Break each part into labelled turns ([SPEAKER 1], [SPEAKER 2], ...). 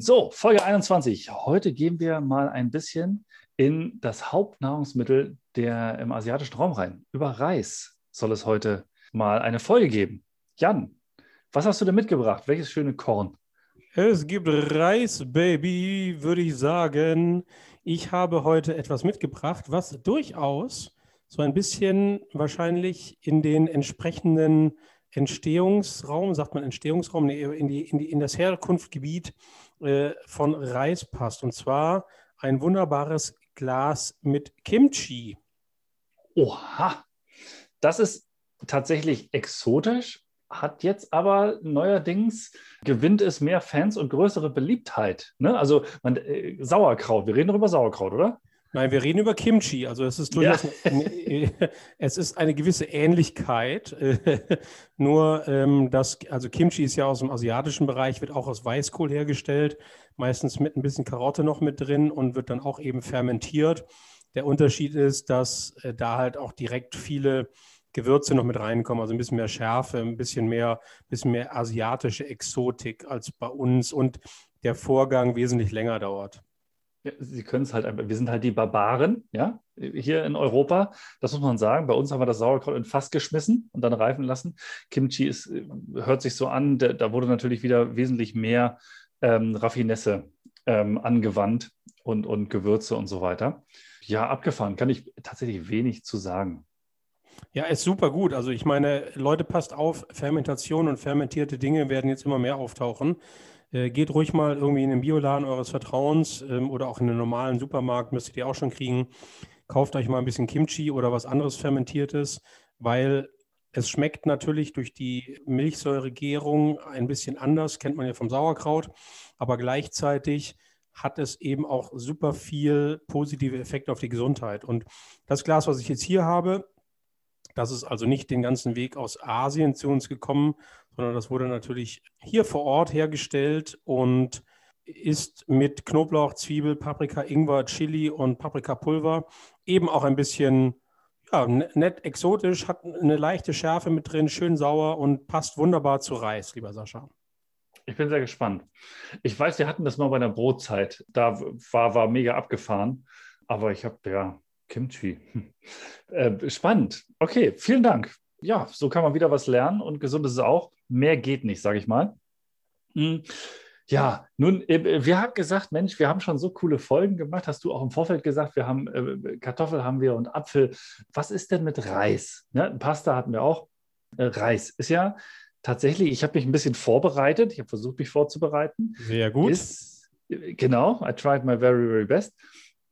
[SPEAKER 1] So, Folge 21. Heute gehen wir mal ein bisschen in das Hauptnahrungsmittel der im asiatischen Raum rein. Über Reis soll es heute mal eine Folge geben. Jan, was hast du denn mitgebracht? Welches schöne Korn?
[SPEAKER 2] Es gibt Reis, Baby, würde ich sagen. Ich habe heute etwas mitgebracht, was durchaus so ein bisschen wahrscheinlich in den entsprechenden Entstehungsraum, sagt man Entstehungsraum, in, die, in, die, in das Herkunftsgebiet äh, von Reis passt. Und zwar ein wunderbares Glas mit Kimchi.
[SPEAKER 1] Oha, das ist tatsächlich exotisch, hat jetzt aber neuerdings gewinnt es mehr Fans und größere Beliebtheit. Ne? Also man, äh, Sauerkraut, wir reden doch über Sauerkraut, oder?
[SPEAKER 2] Nein, wir reden über Kimchi. Also es ist durchaus ja. eine, es ist eine gewisse Ähnlichkeit. Nur ähm, das, also Kimchi ist ja aus dem asiatischen Bereich, wird auch aus Weißkohl hergestellt, meistens mit ein bisschen Karotte noch mit drin und wird dann auch eben fermentiert. Der Unterschied ist, dass äh, da halt auch direkt viele Gewürze noch mit reinkommen, also ein bisschen mehr Schärfe, ein bisschen mehr, bisschen mehr asiatische Exotik als bei uns und der Vorgang wesentlich länger dauert.
[SPEAKER 1] Sie können es halt einfach. Wir sind halt die Barbaren, ja, hier in Europa. Das muss man sagen. Bei uns haben wir das Sauerkraut in Fass geschmissen und dann reifen lassen. Kimchi ist, äh, hört sich so an, da, da wurde natürlich wieder wesentlich mehr ähm, Raffinesse ähm, angewandt und, und Gewürze und so weiter. Ja, abgefahren, kann ich tatsächlich wenig zu sagen.
[SPEAKER 2] Ja, ist super gut. Also ich meine, Leute, passt auf, Fermentation und fermentierte Dinge werden jetzt immer mehr auftauchen. Äh, geht ruhig mal irgendwie in den Bioladen eures Vertrauens ähm, oder auch in den normalen Supermarkt, müsstet ihr auch schon kriegen. Kauft euch mal ein bisschen Kimchi oder was anderes Fermentiertes, weil es schmeckt natürlich durch die Milchsäuregärung ein bisschen anders, kennt man ja vom Sauerkraut, aber gleichzeitig hat es eben auch super viel positive Effekte auf die Gesundheit. Und das Glas, was ich jetzt hier habe, das ist also nicht den ganzen Weg aus Asien zu uns gekommen, sondern das wurde natürlich hier vor Ort hergestellt und ist mit Knoblauch, Zwiebel, Paprika, Ingwer, Chili und Paprikapulver eben auch ein bisschen ja, nett exotisch, hat eine leichte Schärfe mit drin, schön sauer und passt wunderbar zu Reis, lieber Sascha.
[SPEAKER 1] Ich bin sehr gespannt. Ich weiß, wir hatten das mal bei einer Brotzeit. Da war, war mega abgefahren. Aber ich habe ja Kimchi. Äh, spannend. Okay, vielen Dank. Ja, so kann man wieder was lernen und gesund ist es auch. Mehr geht nicht, sage ich mal. Hm. Ja, nun, äh, wir haben gesagt, Mensch, wir haben schon so coole Folgen gemacht. Hast du auch im Vorfeld gesagt, wir haben äh, Kartoffel haben wir und Apfel. Was ist denn mit Reis? Ja, Pasta hatten wir auch. Äh, Reis ist ja tatsächlich, ich habe mich ein bisschen vorbereitet. Ich habe versucht, mich vorzubereiten.
[SPEAKER 2] Sehr gut.
[SPEAKER 1] Ist, äh, genau, I tried my very, very best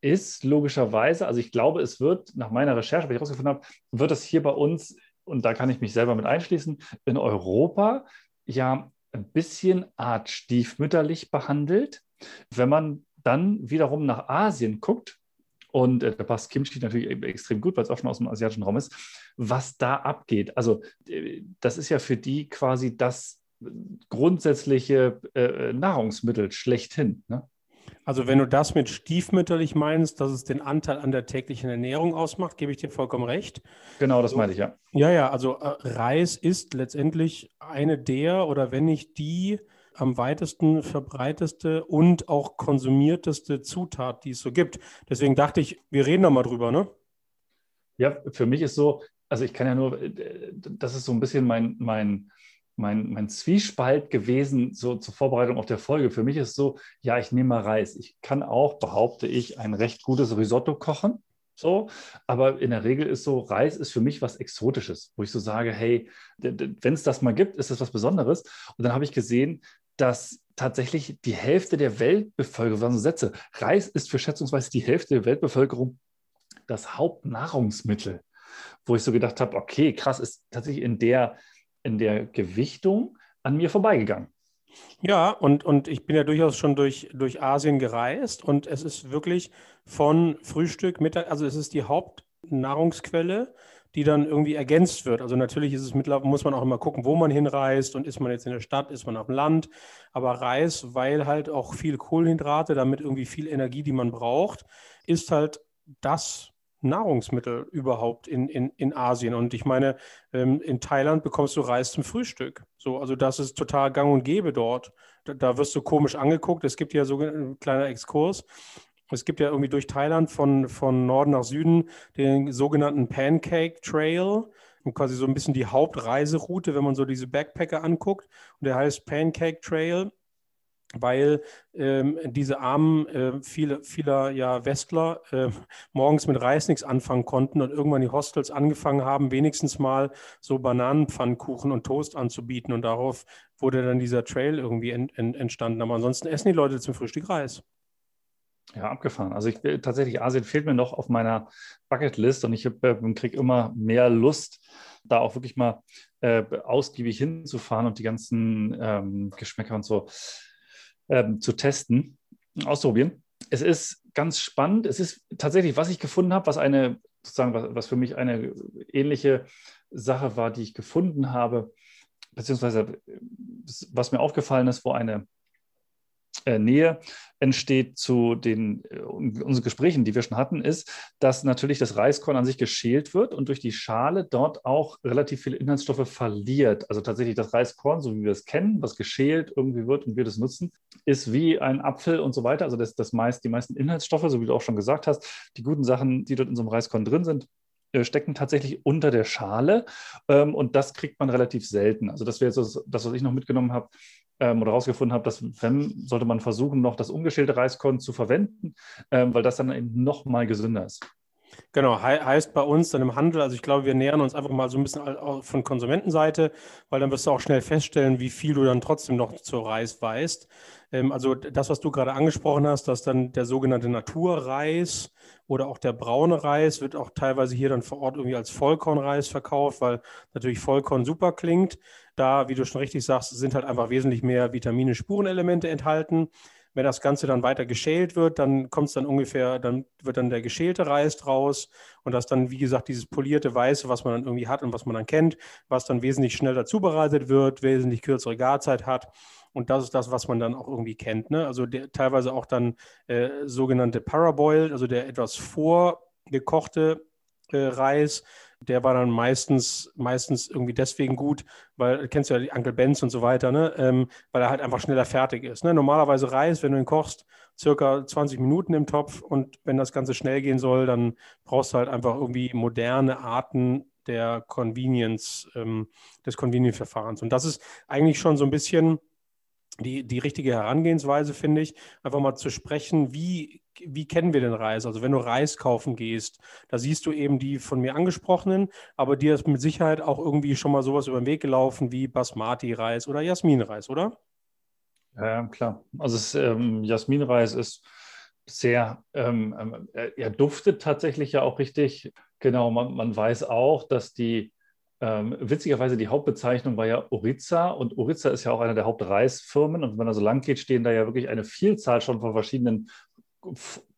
[SPEAKER 1] ist logischerweise, also ich glaube, es wird nach meiner Recherche, was ich herausgefunden habe, wird es hier bei uns, und da kann ich mich selber mit einschließen, in Europa ja ein bisschen art stiefmütterlich behandelt. Wenn man dann wiederum nach Asien guckt, und äh, da passt Kimchi natürlich e-, extrem gut, weil es auch schon aus dem asiatischen Raum ist, was da abgeht. Also äh, das ist ja für die quasi das grundsätzliche äh, Nahrungsmittel schlechthin. Ne?
[SPEAKER 2] Also wenn du das mit stiefmütterlich meinst, dass es den Anteil an der täglichen Ernährung ausmacht, gebe ich dir vollkommen recht.
[SPEAKER 1] Genau, das meine ich, ja.
[SPEAKER 2] Ja, ja, also äh, Reis ist letztendlich eine der oder wenn nicht die am weitesten verbreiteste und auch konsumierteste Zutat, die es so gibt. Deswegen dachte ich, wir reden da mal drüber, ne?
[SPEAKER 1] Ja, für mich ist so, also ich kann ja nur, äh, das ist so ein bisschen mein, mein mein, mein Zwiespalt gewesen, so zur Vorbereitung auf der Folge. Für mich ist so, ja, ich nehme mal Reis. Ich kann auch, behaupte ich, ein recht gutes Risotto kochen. So, aber in der Regel ist so, Reis ist für mich was Exotisches, wo ich so sage, hey, wenn es das mal gibt, ist das was Besonderes. Und dann habe ich gesehen, dass tatsächlich die Hälfte der Weltbevölkerung, also Sätze, Reis ist für schätzungsweise die Hälfte der Weltbevölkerung das Hauptnahrungsmittel. Wo ich so gedacht habe, okay, krass, ist tatsächlich in der in der Gewichtung an mir vorbeigegangen.
[SPEAKER 2] Ja, und, und ich bin ja durchaus schon durch, durch Asien gereist und es ist wirklich von Frühstück, Mittag, also es ist die Hauptnahrungsquelle, die dann irgendwie ergänzt wird. Also natürlich ist es mittlerweile, muss man auch immer gucken, wo man hinreist und ist man jetzt in der Stadt, ist man auf dem Land. Aber Reis, weil halt auch viel Kohlenhydrate, damit irgendwie viel Energie, die man braucht, ist halt das Nahrungsmittel überhaupt in, in, in Asien. Und ich meine, ähm, in Thailand bekommst du Reis zum Frühstück. So, also das ist total gang und gäbe dort. Da, da wirst du komisch angeguckt. Es gibt ja so ein kleiner Exkurs. Es gibt ja irgendwie durch Thailand von, von Norden nach Süden den sogenannten Pancake Trail. Und quasi so ein bisschen die Hauptreiseroute, wenn man so diese Backpacker anguckt. Und der heißt Pancake Trail weil ähm, diese armen, äh, viele, vieler ja, Westler äh, morgens mit Reis nichts anfangen konnten und irgendwann die Hostels angefangen haben, wenigstens mal so Bananenpfannkuchen und Toast anzubieten. Und darauf wurde dann dieser Trail irgendwie ent, ent, entstanden. Aber ansonsten essen die Leute zum Frühstück Reis.
[SPEAKER 1] Ja, abgefahren. Also ich äh, tatsächlich, Asien fehlt mir noch auf meiner Bucketlist und ich äh, kriege immer mehr Lust, da auch wirklich mal äh, ausgiebig hinzufahren und die ganzen ähm, Geschmäcker und so ähm, zu testen, auszuprobieren. Es ist ganz spannend. Es ist tatsächlich, was ich gefunden habe, was eine, sozusagen, was, was für mich eine ähnliche Sache war, die ich gefunden habe, beziehungsweise was mir aufgefallen ist, wo eine Nähe entsteht zu den äh, unseren Gesprächen, die wir schon hatten, ist, dass natürlich das Reiskorn an sich geschält wird und durch die Schale dort auch relativ viele Inhaltsstoffe verliert. Also tatsächlich das Reiskorn, so wie wir es kennen, was geschält irgendwie wird und wir das nutzen, ist wie ein Apfel und so weiter. Also das, das meist, die meisten Inhaltsstoffe, so wie du auch schon gesagt hast, die guten Sachen, die dort in so einem Reiskorn drin sind, äh, stecken tatsächlich unter der Schale ähm, und das kriegt man relativ selten. Also das wäre jetzt das was ich noch mitgenommen habe ähm, oder herausgefunden habe, dass wenn, sollte man versuchen, noch das ungeschälte Reiskorn zu verwenden, ähm, weil das dann eben noch mal gesünder ist.
[SPEAKER 2] Genau, he heißt bei uns dann im Handel, also ich glaube, wir nähern uns einfach mal so ein bisschen von Konsumentenseite, weil dann wirst du auch schnell feststellen, wie viel du dann trotzdem noch zur Reis weißt. Ähm, also das, was du gerade angesprochen hast, dass dann der sogenannte Naturreis oder auch der braune Reis wird auch teilweise hier dann vor Ort irgendwie als Vollkornreis verkauft, weil natürlich Vollkorn super klingt. Da, wie du schon richtig sagst, sind halt einfach wesentlich mehr Vitamine, Spurenelemente enthalten. Wenn das Ganze dann weiter geschält wird, dann kommt es dann ungefähr, dann wird dann der geschälte Reis draus und das dann, wie gesagt, dieses polierte Weiße, was man dann irgendwie hat und was man dann kennt, was dann wesentlich schneller zubereitet wird, wesentlich kürzere Garzeit hat. Und das ist das, was man dann auch irgendwie kennt. Ne? Also der, teilweise auch dann äh, sogenannte Paraboiled, also der etwas vorgekochte äh, Reis, der war dann meistens, meistens irgendwie deswegen gut, weil, kennst du ja die Uncle Benz und so weiter, ne? Ähm, weil er halt einfach schneller fertig ist. Ne? Normalerweise Reis, wenn du ihn kochst, circa 20 Minuten im Topf und wenn das Ganze schnell gehen soll, dann brauchst du halt einfach irgendwie moderne Arten der Convenience, ähm, des Convenience-Verfahrens. Und das ist eigentlich schon so ein bisschen die, die richtige Herangehensweise, finde ich, einfach mal zu sprechen, wie, wie kennen wir den Reis? Also wenn du Reis kaufen gehst, da siehst du eben die von mir angesprochenen, aber dir ist mit Sicherheit auch irgendwie schon mal sowas über den Weg gelaufen wie Basmati-Reis oder Jasmin-Reis, oder?
[SPEAKER 1] Ja, klar. Also es, ähm, Jasmin-Reis ist sehr, ähm, ähm er duftet tatsächlich ja auch richtig. Genau, man, man weiß auch, dass die ähm, witzigerweise, die Hauptbezeichnung war ja Oriza und Oriza ist ja auch eine der Hauptreisfirmen. Und wenn man da so lang geht, stehen da ja wirklich eine Vielzahl schon von verschiedenen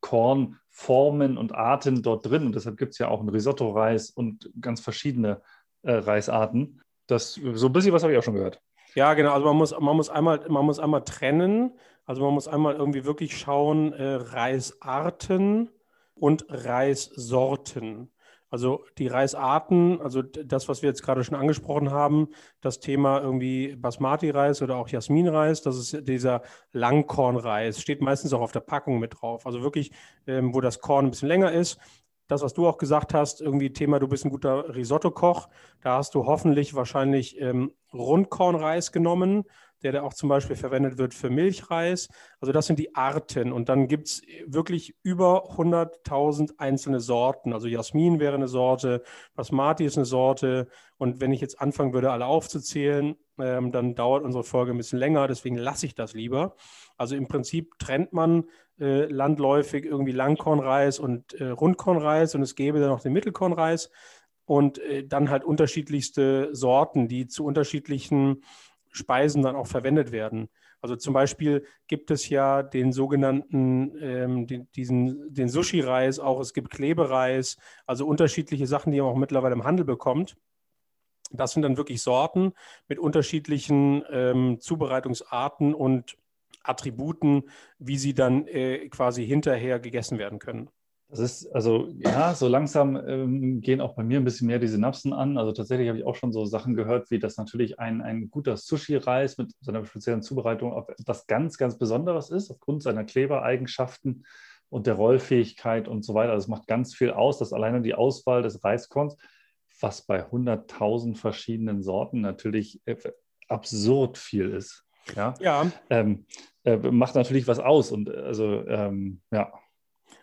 [SPEAKER 1] Kornformen und Arten dort drin. Und deshalb gibt es ja auch einen Risotto-Reis und ganz verschiedene äh, Reisarten. Das, so ein bisschen was habe ich auch schon gehört.
[SPEAKER 2] Ja, genau. Also man muss, man muss, einmal, man muss einmal trennen. Also man muss einmal irgendwie wirklich schauen, äh, Reisarten und Reissorten. Also die Reisarten, also das, was wir jetzt gerade schon angesprochen haben, das Thema irgendwie Basmati-Reis oder auch Jasmin-Reis, das ist dieser Langkornreis, steht meistens auch auf der Packung mit drauf. Also wirklich, ähm, wo das Korn ein bisschen länger ist. Das, was du auch gesagt hast, irgendwie Thema, du bist ein guter Risotto-Koch, da hast du hoffentlich wahrscheinlich ähm, Rundkornreis genommen der da auch zum Beispiel verwendet wird für Milchreis. Also das sind die Arten. Und dann gibt es wirklich über 100.000 einzelne Sorten. Also Jasmin wäre eine Sorte, Basmati ist eine Sorte. Und wenn ich jetzt anfangen würde, alle aufzuzählen, ähm, dann dauert unsere Folge ein bisschen länger. Deswegen lasse ich das lieber. Also im Prinzip trennt man äh, landläufig irgendwie Langkornreis und äh, Rundkornreis und es gäbe dann noch den Mittelkornreis und äh, dann halt unterschiedlichste Sorten, die zu unterschiedlichen Speisen dann auch verwendet werden. Also zum Beispiel gibt es ja den sogenannten, ähm, den, diesen, den Sushi-Reis auch, es gibt Klebereis, also unterschiedliche Sachen, die man auch mittlerweile im Handel bekommt. Das sind dann wirklich Sorten mit unterschiedlichen ähm, Zubereitungsarten und Attributen, wie sie dann äh, quasi hinterher gegessen werden können.
[SPEAKER 1] Das ist, also ja, so langsam ähm, gehen auch bei mir ein bisschen mehr die Synapsen an. Also tatsächlich habe ich auch schon so Sachen gehört, wie dass natürlich ein, ein guter Sushi-Reis mit seiner speziellen Zubereitung etwas ganz, ganz Besonderes ist, aufgrund seiner Klebereigenschaften und der Rollfähigkeit und so weiter. Das macht ganz viel aus, dass alleine die Auswahl des Reiskorns, was bei 100.000 verschiedenen Sorten natürlich äh, absurd viel ist. Ja. ja. Ähm, äh, macht natürlich was aus. Und also, ähm, ja.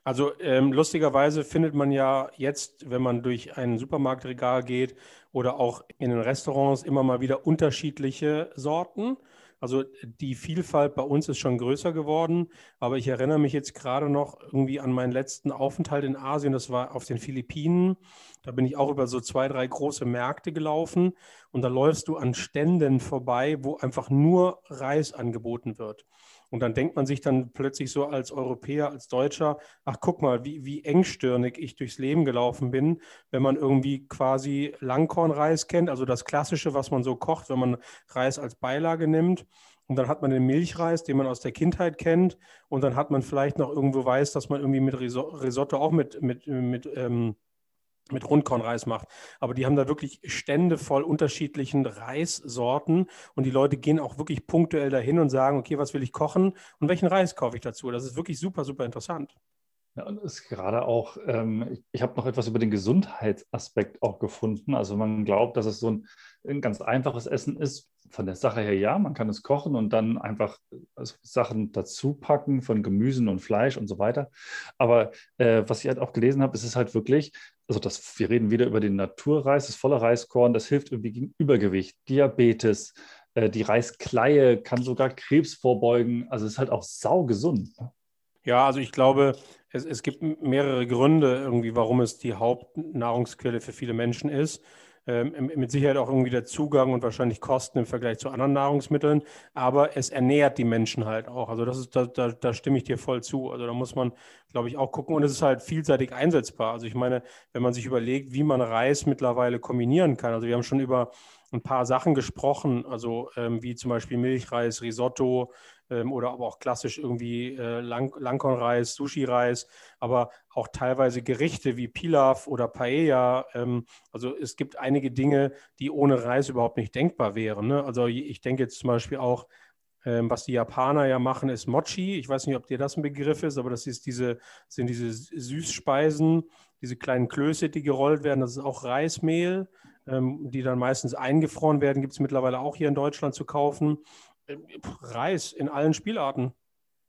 [SPEAKER 2] Also ähm, lustigerweise findet man ja jetzt, wenn man durch ein Supermarktregal geht oder auch in den Restaurants, immer mal wieder unterschiedliche Sorten. Also die Vielfalt bei uns ist schon größer geworden, aber ich erinnere mich jetzt gerade noch irgendwie an meinen letzten Aufenthalt in Asien, das war auf den Philippinen. Da bin ich auch über so zwei, drei große Märkte gelaufen und da läufst du an Ständen vorbei, wo einfach nur Reis angeboten wird. Und dann denkt man sich dann plötzlich so als Europäer, als Deutscher, ach guck mal, wie, wie engstirnig ich durchs Leben gelaufen bin, wenn man irgendwie quasi Langkornreis kennt, also das Klassische, was man so kocht, wenn man Reis als Beilage nimmt. Und dann hat man den Milchreis, den man aus der Kindheit kennt. Und dann hat man vielleicht noch irgendwo weiß, dass man irgendwie mit Risotto auch mit, mit, mit ähm, mit Rundkornreis macht. Aber die haben da wirklich Stände voll unterschiedlichen Reissorten und die Leute gehen auch wirklich punktuell dahin und sagen, okay, was will ich kochen und welchen Reis kaufe ich dazu? Das ist wirklich super, super interessant.
[SPEAKER 1] Ja, und ist gerade auch, ähm, ich, ich habe noch etwas über den Gesundheitsaspekt auch gefunden. Also man glaubt, dass es so ein, ein, ganz einfaches Essen ist. Von der Sache her ja, man kann es kochen und dann einfach also Sachen dazu packen von Gemüsen und Fleisch und so weiter. Aber äh, was ich halt auch gelesen habe, ist es halt wirklich, also das, wir reden wieder über den Naturreis, das volle Reiskorn, das hilft irgendwie gegen Übergewicht, Diabetes, äh, die Reiskleie kann sogar Krebs vorbeugen. Also es ist halt auch saugesund. Ne?
[SPEAKER 2] Ja, also ich glaube, es, es gibt mehrere Gründe irgendwie, warum es die Hauptnahrungsquelle für viele Menschen ist. Ähm, mit Sicherheit auch irgendwie der Zugang und wahrscheinlich Kosten im Vergleich zu anderen Nahrungsmitteln, aber es ernährt die Menschen halt auch. Also das ist, da, da, da stimme ich dir voll zu. Also da muss man, glaube ich, auch gucken und es ist halt vielseitig einsetzbar. Also ich meine, wenn man sich überlegt, wie man Reis mittlerweile kombinieren kann. Also wir haben schon über ein paar Sachen gesprochen, also ähm, wie zum Beispiel Milchreis, Risotto, ähm, oder aber auch klassisch irgendwie äh, Lang Langkornreis, Sushi-Reis, aber auch teilweise Gerichte wie Pilaf oder Paella. Ähm, also es gibt einige Dinge, die ohne Reis überhaupt nicht denkbar wären. Ne? Also ich denke jetzt zum Beispiel auch, ähm, was die Japaner ja machen, ist Mochi. Ich weiß nicht, ob dir das ein Begriff ist, aber das ist diese, sind diese Süßspeisen, diese kleinen Klöße, die gerollt werden. Das ist auch Reismehl, ähm, die dann meistens eingefroren werden. Gibt es mittlerweile auch hier in Deutschland zu kaufen. Reis in allen Spielarten.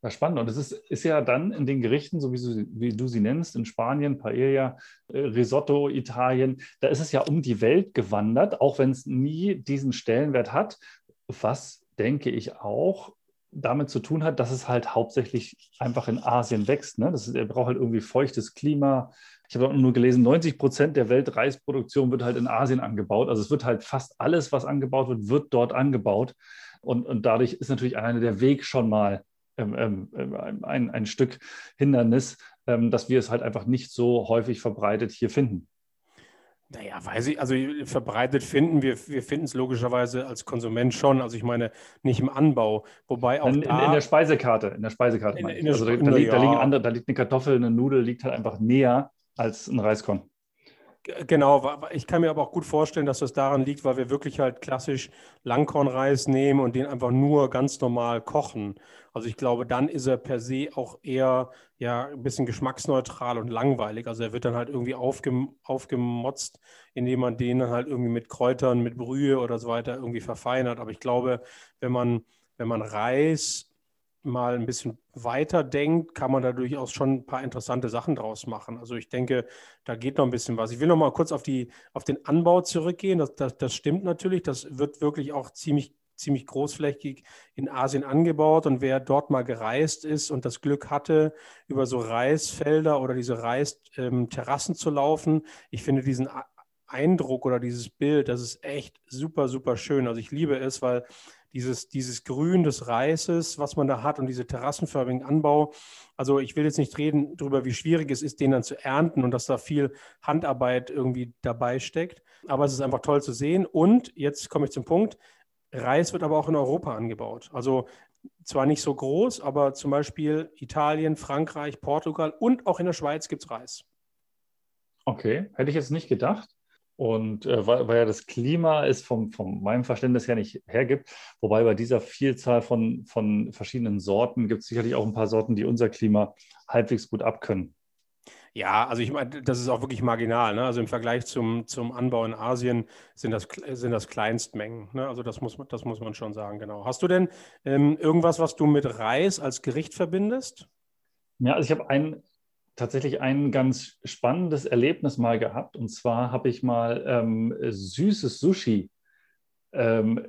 [SPEAKER 1] Ja, spannend. Und es ist, ist ja dann in den Gerichten, so wie du, wie du sie nennst, in Spanien, Paella, äh, Risotto, Italien, da ist es ja um die Welt gewandert, auch wenn es nie diesen Stellenwert hat, was, denke ich, auch damit zu tun hat, dass es halt hauptsächlich einfach in Asien wächst. Ne? Das ist, er braucht halt irgendwie feuchtes Klima. Ich habe nur gelesen, 90 Prozent der Weltreisproduktion wird halt in Asien angebaut. Also es wird halt fast alles, was angebaut wird, wird dort angebaut. Und, und dadurch ist natürlich alleine der Weg schon mal ähm, ähm, ähm, ein, ein Stück Hindernis, ähm, dass wir es halt einfach nicht so häufig verbreitet hier finden.
[SPEAKER 2] Naja, weiß ich, also verbreitet finden wir, wir finden es logischerweise als Konsument schon. Also ich meine, nicht im Anbau, wobei auch
[SPEAKER 1] in,
[SPEAKER 2] da,
[SPEAKER 1] in der Speisekarte, in der Speisekarte. In, in der also da, da, liegt, da, liegen andere, da liegt eine Kartoffel, eine Nudel liegt halt einfach näher als ein Reiskorn.
[SPEAKER 2] Genau, ich kann mir aber auch gut vorstellen, dass das daran liegt, weil wir wirklich halt klassisch Langkornreis nehmen und den einfach nur ganz normal kochen. Also ich glaube, dann ist er per se auch eher ja ein bisschen geschmacksneutral und langweilig. Also er wird dann halt irgendwie aufgem aufgemotzt, indem man den dann halt irgendwie mit Kräutern, mit Brühe oder so weiter irgendwie verfeinert. Aber ich glaube, wenn man, wenn man Reis mal ein bisschen weiter denkt, kann man da durchaus schon ein paar interessante Sachen draus machen. Also ich denke, da geht noch ein bisschen was. Ich will noch mal kurz auf, die, auf den Anbau zurückgehen. Das, das, das stimmt natürlich. Das wird wirklich auch ziemlich, ziemlich großflächig in Asien angebaut. Und wer dort mal gereist ist und das Glück hatte, über so Reisfelder oder diese Reisterrassen ähm, zu laufen, ich finde diesen Eindruck oder dieses Bild, das ist echt super, super schön. Also ich liebe es, weil dieses, dieses Grün des Reises, was man da hat und diese terrassenförmigen Anbau. Also ich will jetzt nicht reden darüber, wie schwierig es ist, den dann zu ernten und dass da viel Handarbeit irgendwie dabei steckt. Aber es ist einfach toll zu sehen. Und jetzt komme ich zum Punkt. Reis wird aber auch in Europa angebaut. Also zwar nicht so groß, aber zum Beispiel Italien, Frankreich, Portugal und auch in der Schweiz gibt es Reis.
[SPEAKER 1] Okay, hätte ich jetzt nicht gedacht. Und äh, weil, weil, ja das Klima es vom, vom meinem Verständnis her nicht hergibt, wobei bei dieser Vielzahl von, von verschiedenen Sorten gibt es sicherlich auch ein paar Sorten, die unser Klima halbwegs gut abkönnen.
[SPEAKER 2] Ja, also ich meine, das ist auch wirklich marginal. Ne? Also im Vergleich zum, zum Anbau in Asien sind das, sind das Kleinstmengen. Ne? Also das muss, das muss man schon sagen, genau. Hast du denn ähm, irgendwas, was du mit Reis als Gericht verbindest?
[SPEAKER 1] Ja, also ich habe ein, tatsächlich ein ganz spannendes Erlebnis mal gehabt. Und zwar habe ich mal ähm, süßes Sushi ähm,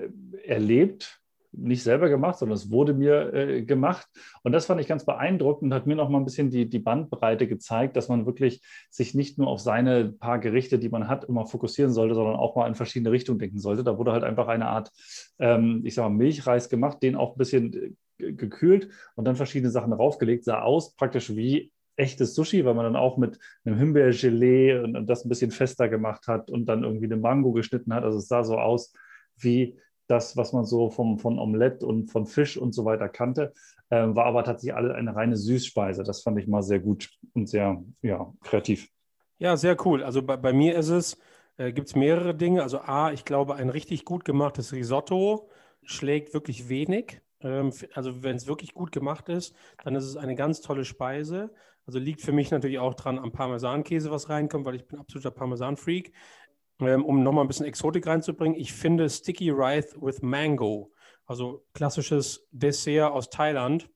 [SPEAKER 1] erlebt nicht selber gemacht, sondern es wurde mir äh, gemacht. Und das fand ich ganz beeindruckend und hat mir noch mal ein bisschen die, die Bandbreite gezeigt, dass man wirklich sich nicht nur auf seine paar Gerichte, die man hat, immer fokussieren sollte, sondern auch mal in verschiedene Richtungen denken sollte. Da wurde halt einfach eine Art, ähm, ich sag mal, Milchreis gemacht, den auch ein bisschen äh, gekühlt und dann verschiedene Sachen draufgelegt, sah aus praktisch wie echtes Sushi, weil man dann auch mit einem Himbeergelee und, und das ein bisschen fester gemacht hat und dann irgendwie eine Mango geschnitten hat. Also es sah so aus wie das, was man so vom, von Omelette und von Fisch und so weiter kannte, äh, war aber tatsächlich alle eine reine Süßspeise. Das fand ich mal sehr gut und sehr ja, kreativ.
[SPEAKER 2] Ja, sehr cool. Also bei, bei mir ist es, äh, gibt es mehrere Dinge. Also A, ich glaube, ein richtig gut gemachtes Risotto schlägt wirklich wenig. Ähm, also wenn es wirklich gut gemacht ist, dann ist es eine ganz tolle Speise. Also liegt für mich natürlich auch dran am Parmesankäse, was reinkommt, weil ich bin absoluter Parmesan-Freak ähm, um nochmal ein bisschen Exotik reinzubringen, ich finde Sticky Rice with Mango, also klassisches Dessert aus Thailand,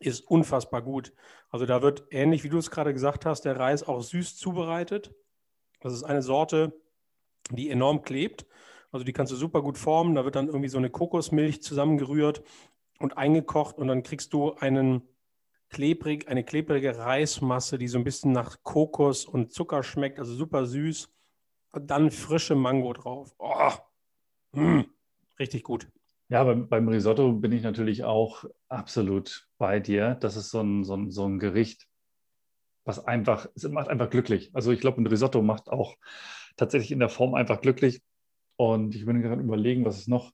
[SPEAKER 2] ist unfassbar gut. Also da wird ähnlich, wie du es gerade gesagt hast, der Reis auch süß zubereitet. Das ist eine Sorte, die enorm klebt. Also die kannst du super gut formen. Da wird dann irgendwie so eine Kokosmilch zusammengerührt und eingekocht und dann kriegst du einen klebrig, eine klebrige Reismasse, die so ein bisschen nach Kokos und Zucker schmeckt, also super süß. Und dann frische Mango drauf. Oh, mm, richtig gut.
[SPEAKER 1] Ja, beim, beim, Risotto bin ich natürlich auch absolut bei dir. Das ist so ein, so ein, so ein Gericht, was einfach, es macht einfach glücklich. Also ich glaube, ein Risotto macht auch tatsächlich in der Form einfach glücklich. Und ich bin gerade überlegen, was ist noch.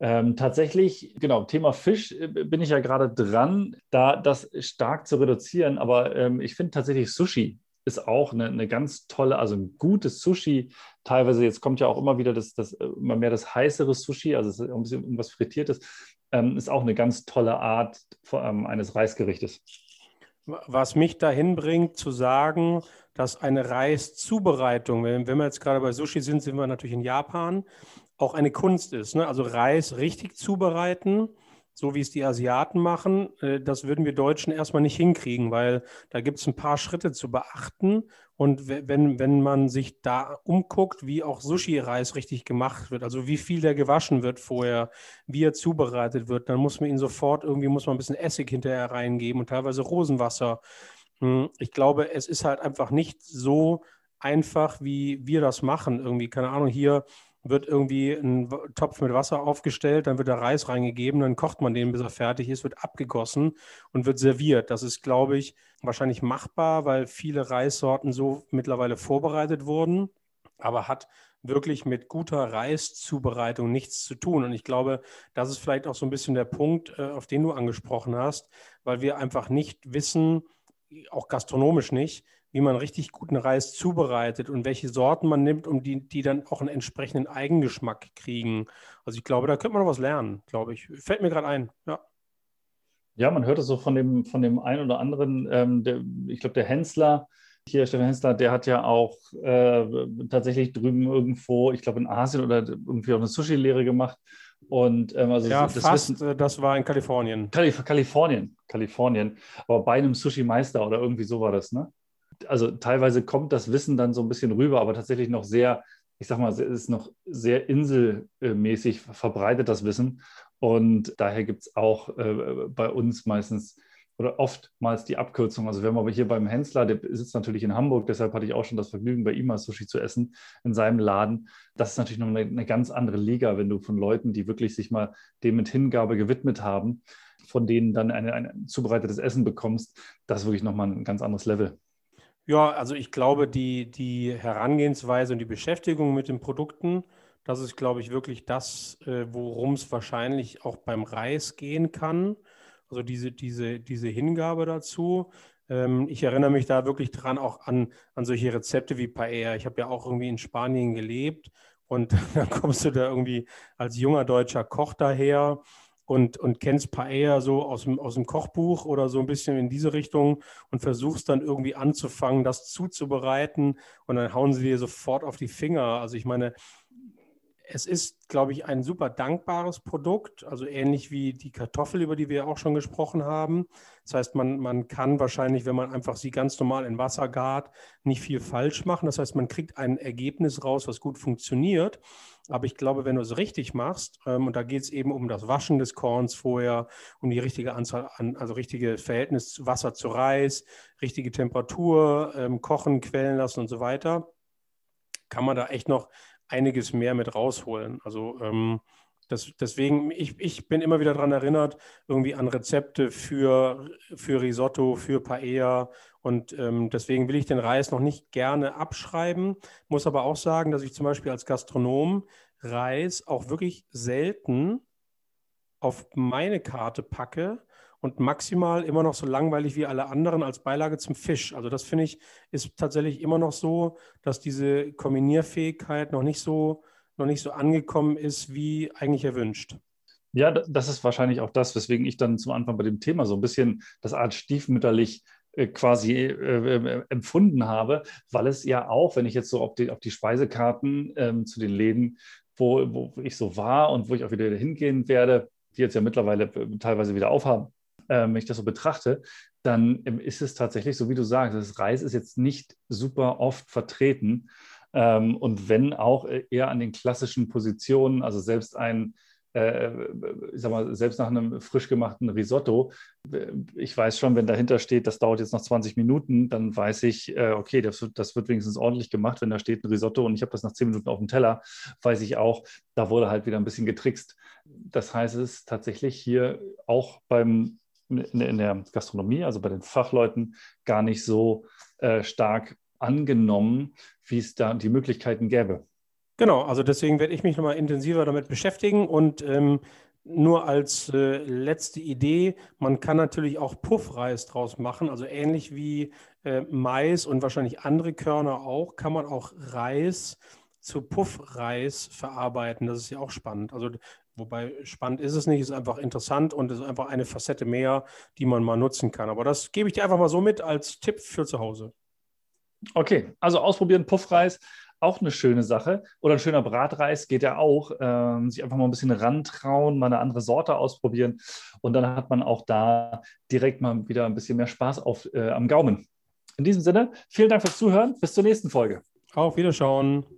[SPEAKER 1] Ähm, tatsächlich, genau, Thema Fisch äh, bin ich ja gerade dran, da das stark zu reduzieren. Aber ähm, ich finde tatsächlich Sushi ist auch eine, eine, ganz tolle, also ein gutes Sushi. Teilweise, jetzt kommt ja auch immer wieder das, das immer mehr das heißere Sushi, also es ein bisschen irgendwas Frittiertes, ähm, ist auch eine ganz tolle Art ähm, eines Reisgerichtes.
[SPEAKER 2] Was mich dahin bringt, zu sagen, dass eine Reiszubereitung, wenn, wenn wir jetzt gerade bei Sushi sind, sind wir natürlich in Japan, auch eine Kunst ist. Ne? Also Reis richtig zubereiten so wie es die Asiaten machen, äh, das würden wir Deutschen erstmal nicht hinkriegen, weil da gibt es ein paar Schritte zu beachten. Und wenn, wenn man sich da umguckt, wie auch Sushi-Reis richtig gemacht wird, also wie viel der gewaschen wird vorher, wie er zubereitet wird, dann muss man ihn sofort irgendwie, muss man ein bisschen Essig hinterher reingeben und teilweise Rosenwasser. Hm, ich glaube, es ist halt einfach nicht so einfach, wie wir das machen. Irgendwie, keine Ahnung, hier wird irgendwie ein Topf mit Wasser aufgestellt, dann wird der Reis reingegeben, dann kocht man den, bis er fertig ist, wird abgegossen und wird serviert. Das ist, glaube ich, wahrscheinlich machbar, weil viele Reissorten so mittlerweile vorbereitet wurden, aber hat wirklich mit guter Reiszubereitung nichts zu tun. Und ich glaube, das ist vielleicht auch so ein bisschen der Punkt, äh, auf den du angesprochen hast, weil wir einfach nicht wissen, auch gastronomisch nicht, wie man richtig guten Reis zubereitet und welche Sorten man nimmt, um die, die dann auch einen entsprechenden Eigengeschmack kriegen. Also ich glaube, da könnte man noch was lernen, glaube ich. Fällt mir gerade ein, ja.
[SPEAKER 1] Ja, man hört es so von dem, von dem einen oder anderen, ähm, der, ich glaube, der Hensler, hier, Stefan Hensler, der hat ja auch äh, tatsächlich drüben irgendwo, ich glaube in Asien oder irgendwie auch eine Sushi-Lehre gemacht. Und ähm, also
[SPEAKER 2] ja, das fast, Wissen, äh, das war in Kalifornien.
[SPEAKER 1] Kalif Kalifornien, Kalifornien. Aber bei einem Sushi-Meister oder irgendwie so war das, ne? Also teilweise kommt das Wissen dann so ein bisschen rüber, aber tatsächlich noch sehr, ich sag mal, es ist noch sehr inselmäßig verbreitet, das Wissen. Und daher gibt es auch äh, bei uns meistens oder oftmals die Abkürzung. Also wenn man aber hier beim Hensler, der sitzt natürlich in Hamburg, deshalb hatte ich auch schon das Vergnügen, bei ihm mal Sushi zu essen in seinem Laden. Das ist natürlich noch eine, eine ganz andere Liga, wenn du von Leuten, die wirklich sich mal dem mit Hingabe gewidmet haben, von denen dann ein zubereitetes Essen bekommst. Das ist wirklich nochmal ein ganz anderes Level.
[SPEAKER 2] Ja, also ich glaube, die, die Herangehensweise und die Beschäftigung mit den Produkten, das ist, glaube ich, wirklich das, äh, worum es wahrscheinlich auch beim Reis gehen kann. Also diese, diese, diese Hingabe dazu. Ähm, ich erinnere mich da wirklich dran auch an, an solche Rezepte wie Paella. Ich habe ja auch irgendwie in Spanien gelebt und dann kommst du da irgendwie als junger deutscher Koch daher und, und kennst Paella so aus dem, aus dem Kochbuch oder so ein bisschen in diese Richtung und versuchst dann irgendwie anzufangen, das zuzubereiten und dann hauen sie dir sofort auf die Finger. Also ich meine, es ist, glaube ich, ein super dankbares Produkt, also ähnlich wie die Kartoffel, über die wir auch schon gesprochen haben. Das heißt, man, man kann wahrscheinlich, wenn man einfach sie ganz normal in Wasser gart, nicht viel falsch machen. Das heißt, man kriegt ein Ergebnis raus, was gut funktioniert. Aber ich glaube, wenn du es richtig machst, ähm, und da geht es eben um das Waschen des Korns vorher, um die richtige Anzahl an, also richtige Verhältnis Wasser zu Reis, richtige Temperatur, ähm, kochen, quellen lassen und so weiter, kann man da echt noch einiges mehr mit rausholen. Also ähm, das, deswegen, ich, ich bin immer wieder daran erinnert, irgendwie an Rezepte für, für Risotto, für Paella. Und ähm, deswegen will ich den Reis noch nicht gerne abschreiben. Muss aber auch sagen, dass ich zum Beispiel als Gastronom Reis auch wirklich selten auf meine Karte packe, und maximal immer noch so langweilig wie alle anderen als Beilage zum Fisch. Also das finde ich ist tatsächlich immer noch so, dass diese Kombinierfähigkeit noch nicht so noch nicht so angekommen ist, wie eigentlich erwünscht.
[SPEAKER 1] Ja, das ist wahrscheinlich auch das, weswegen ich dann zum Anfang bei dem Thema so ein bisschen das Art stiefmütterlich äh, quasi äh, äh, empfunden habe, weil es ja auch, wenn ich jetzt so auf die, auf die Speisekarten ähm, zu den Läden, wo, wo ich so war und wo ich auch wieder hingehen werde, die jetzt ja mittlerweile äh, teilweise wieder aufhaben, äh, wenn ich das so betrachte, dann ähm, ist es tatsächlich so, wie du sagst, das Reis ist jetzt nicht super oft vertreten. Ähm, und wenn auch äh, eher an den klassischen Positionen, also selbst ein, äh, ich sag mal, selbst nach einem frisch gemachten Risotto, äh, ich weiß schon, wenn dahinter steht, das dauert jetzt noch 20 Minuten, dann weiß ich, äh, okay, das wird, das wird wenigstens ordentlich gemacht. Wenn da steht ein Risotto und ich habe das nach 10 Minuten auf dem Teller, weiß ich auch, da wurde halt wieder ein bisschen getrickst. Das heißt, es ist tatsächlich hier auch beim in, der Gastronomie, also bei den Fachleuten, gar nicht so äh, stark angenommen, wie es da die Möglichkeiten gäbe.
[SPEAKER 2] Genau, also deswegen werde ich mich nochmal intensiver damit beschäftigen und ähm, nur als äh, letzte Idee, man kann natürlich auch Puffreis draus machen, also ähnlich wie äh, Mais und wahrscheinlich andere Körner auch, kann man auch Reis zu Puffreis verarbeiten. Das ist ja auch spannend. Also Wobei spannend ist es nicht, ist einfach interessant und ist einfach eine Facette mehr, die man mal nutzen kann. Aber das gebe ich dir einfach mal so mit als Tipp für zu Hause.
[SPEAKER 1] Okay, also ausprobieren Puffreis, auch eine schöne Sache. Oder ein schöner Bratreis geht ja auch. Ähm, sich einfach mal ein bisschen rantrauen, mal eine andere Sorte ausprobieren. Und dann hat man auch da direkt mal wieder ein bisschen mehr Spaß auf, äh, am Gaumen. In diesem Sinne, vielen Dank fürs Zuhören. Bis zur nächsten Folge.
[SPEAKER 2] Auf Wiederschauen.